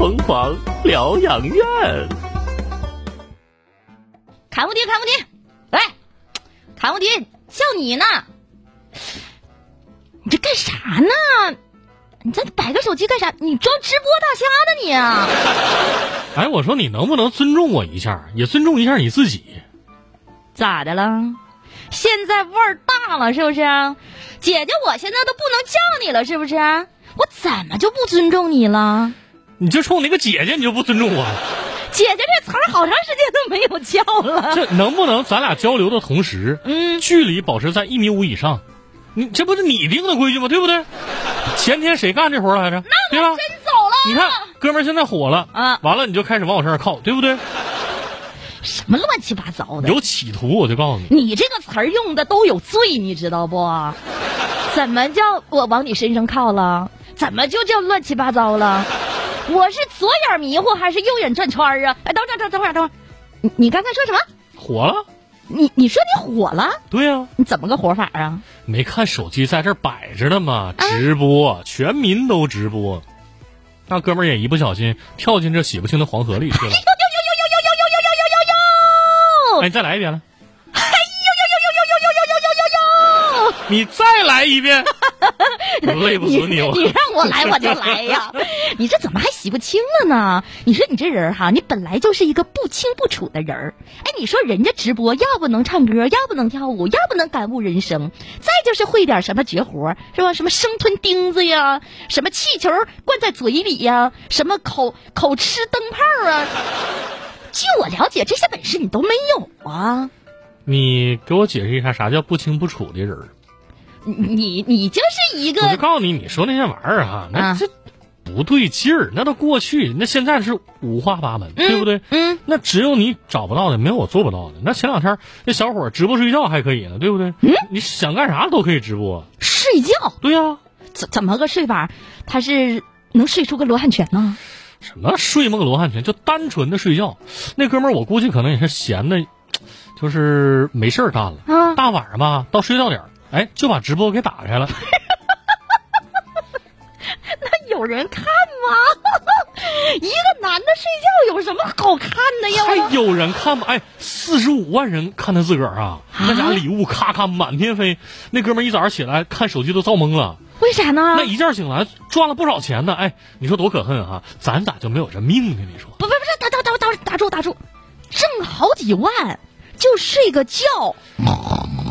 疯狂疗养院。卡无敌，卡无敌，喂，卡无敌，叫你呢。你这干啥呢？你这摆个手机干啥？你装直播大虾呢你啊？哎，我说你能不能尊重我一下，也尊重一下你自己？咋的了？现在味儿大了是不是？姐姐，我现在都不能叫你了是不是？我怎么就不尊重你了？你就冲那个姐姐，你就不尊重我？姐姐这词儿好长时间都没有叫了。这能不能咱俩交流的同时，嗯，距离保持在一米五以上？你这不是你定的规矩吗？对不对？前天谁干这活来着？对吧？真走了。你看，哥们儿现在火了啊完了你就开始往我身上靠，对不对？什么乱七八糟的？有企图，我就告诉你，你这个词儿用的都有罪，你知道不？怎么叫我往你身上靠了？怎么就叫乱七八糟了？我是左眼迷糊还是右眼转圈儿啊？哎，等会儿，等等会儿，等会儿，你你刚才说什么？火了。你你说你火了？对呀、你怎么个火法啊？没看手机在这儿摆着呢吗？啊直播，全民都直播。那哥们儿也一不小心跳进这洗不清的黄河里去了。哎呦呦呦呦呦呦呦呦呦呦呦！哎，你再来一遍了，哎呦呦呦呦呦呦呦呦呦呦！你再来一遍，我 累不死你我。你让我来我就来呀！你这怎么还洗不清了呢？你说你这人哈，你本来就是一个不清不楚的人儿。哎，你说人家直播要不能唱歌，要不能跳舞，要不能感悟人生，再就是会点什么绝活，是吧？什么生吞钉子呀，什么气球灌在嘴里呀，什么口口吃灯泡啊。据我了解，这些本事你都没有啊！你给我解释一下啥叫不清不楚的人儿？你你你就是一个我就告诉你，你说那些玩意儿哈，那啊这不对劲儿，那都过去，那现在是五花八门，对不对？嗯，那只有你找不到的，没有我做不到的。那前两天那小伙直播睡觉还可以呢，对不对？嗯你想干啥都可以直播。睡觉对呀、怎怎么个睡法？他是能睡出个罗汉拳呢？什么睡梦罗汉拳，就单纯的睡觉。那哥们儿，我估计可能也是闲的，就是没事儿干了。啊大晚上吧，到睡觉点儿，哎，就把直播给打开了。那有人看吗？一个男的睡觉有什么好看的呀？还有人看吗？哎，四十五万人看他自个儿啊，那家礼物咔咔满天飞。那哥们儿一早上起来看手机都造懵了，为啥呢？那一觉醒来赚了不少钱呢。哎，你说多可恨啊！咱咋就没有这命呢？你说？不不不是，打打打打打住打住，挣好几万就睡个觉，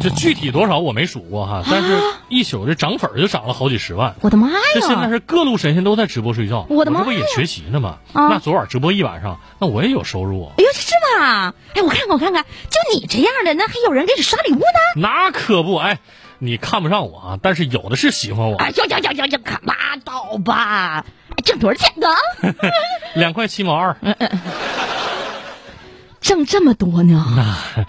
这具体多少我没数过哈，但是一宿这涨粉儿就涨了好几十万。我的妈呀！这现在是各路神仙都在直播睡觉，我的妈呀这不也学习呢吗？啊那昨晚直播一晚上，那我也有收入啊。哎呦，是吗？哎，我看看我看看，就你这样的，那还有人给你刷礼物呢？那可不，哎，你看不上我啊，但是有的是喜欢我，哎呦呦呦呦呦，可拉倒吧！哎，挣多少钱呢？两块七毛二，挣这么多呢？那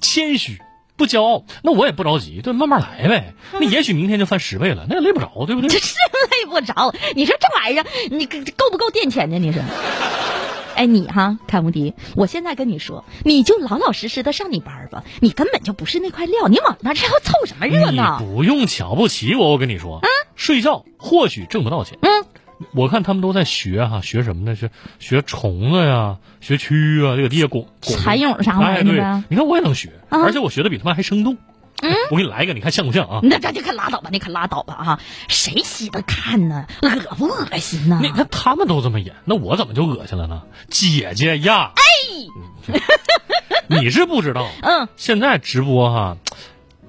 谦虚。不骄傲，那我也不着急，对，慢慢来呗。嗯那也许明天就翻十倍了，那也累不着，对不对这？是累不着。你说这玩意儿，你够不够垫钱呢？你说？哎，你哈，看无敌，我现在跟你说，你就老老实实的上你班儿吧，你根本就不是那块料，你往那这要凑什么热闹你闹？不用瞧不起我，我跟你说，嗯睡觉或许挣不到钱，嗯，我看他们都在学哈、学什么呢？学学虫子呀，学蛆啊，这个地下拱拱蚕蛹啥玩意哎，对你看我也能学，啊而且我学的比他们还生动。嗯，我给你来一个，你看像不像啊？那这就可拉倒吧，你可拉倒吧啊！谁稀得看呢？恶不恶心呢？你看他们都这么演，那我怎么就恶心了呢？姐姐呀，哎，你是不知道，嗯现在直播哈、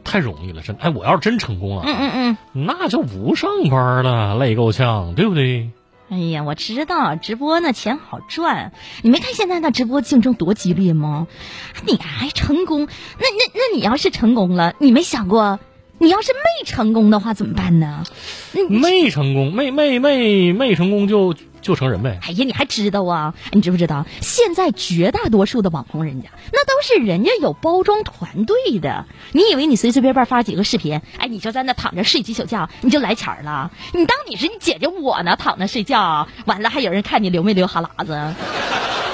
太容易了，真哎，我要是真成功了，嗯嗯嗯。那就不上班了，累够呛，对不对？哎呀，我知道直播那钱好赚，你没看现在那直播竞争多激烈吗？你还成功，那那那你要是成功了，你没想过，你要是没成功的话怎么办呢？没成功，没没没没成功就就成人呗。哎呀，你还知道啊？你知不知道？现在绝大多数的网红人家，那都是人家有包装团队的。你以为你随随便便发几个视频，哎，你就在那躺着睡几宿觉，你就来钱儿了？你当你是你姐姐我呢？躺着睡觉，完了还有人看你流没流哈喇子？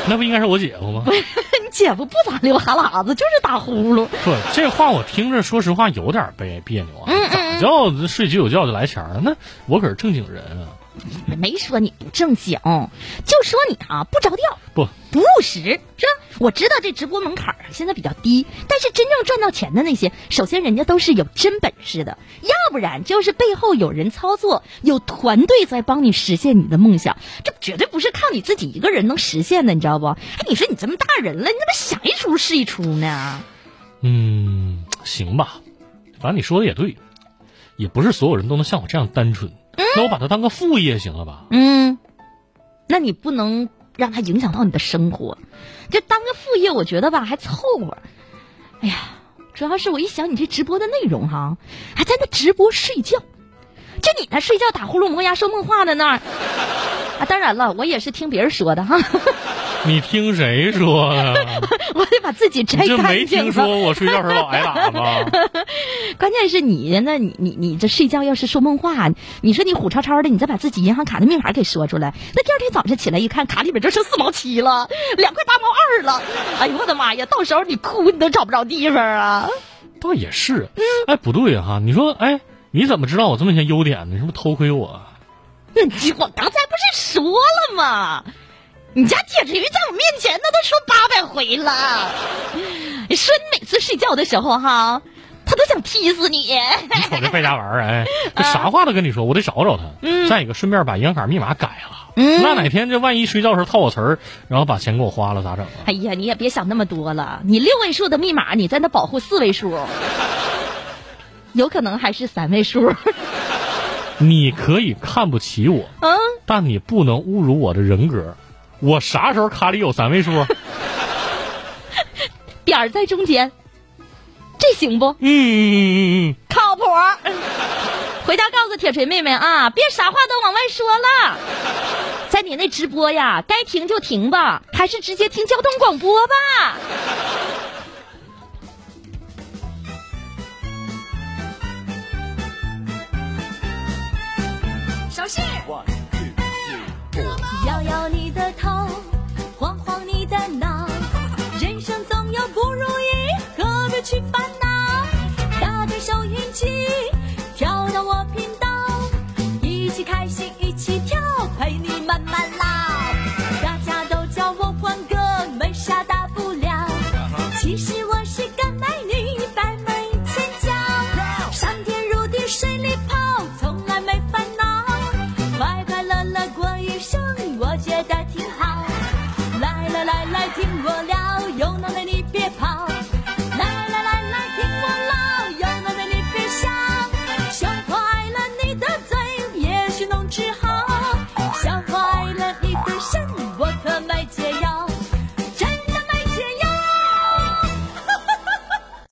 那不应该是我姐夫吗？你姐夫不咋流哈喇子，就是打呼噜。不，这话我听着，说实话有点别别扭啊。嗯嗯咋叫睡几宿觉就来钱儿了？那我可是正经人啊！没说你不正经，就说你啊不着调，不不务实，是吧？我知道这直播门槛儿现在比较低，但是真正赚到钱的那些，首先人家都是有真本事的，要不然就是背后有人操作，有团队在帮你实现你的梦想，这绝对不是靠你自己一个人能实现的，你知道不？哎，你说你这么大人了，你怎么想一出是一出呢？嗯，行吧，反正你说的也对，也不是所有人都能像我这样单纯。那我把它当个副业行了吧？嗯，那你不能让它影响到你的生活，就当个副业，我觉得吧还凑合。哎呀，主要是我一想你这直播的内容哈，还在那直播睡觉，就你那睡觉打呼噜磨牙说梦话的那儿啊，当然了，我也是听别人说的哈。你听谁说的？我得把自己摘你这干净没听说我睡觉时候老挨打吗？关键是你，那你你你这睡觉要是说梦话，你说你虎超超的，你再把自己银行卡的密码给说出来，那第二天早上起来一看，卡里边就剩四毛七了，两块八毛二了。哎呦我的妈呀！到时候你哭你都找不着地方啊！倒也是，哎，不对哈，你说，哎，你怎么知道我这么些优点呢？你是不是偷窥我？那你我刚才不是说了吗？你家铁锤在我面前那都说八百回了，你说你每次睡觉的时候哈，他都想踢死你。你瞅这败家玩意儿，哎，这啥话都跟你说，我得找找他。再一个，顺便把银行卡密码改了。嗯那哪天这万一睡觉时候套我词儿，然后把钱给我花了，咋整啊？哎呀，你也别想那么多了，你六位数的密码，你在那保护四位数，有可能还是三位数。你可以看不起我，嗯，但你不能侮辱我的人格。我啥时候卡里有三位数？点儿在中间，这行不？嗯嗯嗯靠谱。回家告诉铁锤妹妹啊，别啥话都往外说了。在你那直播呀，该停就停吧，还是直接听交通广播吧。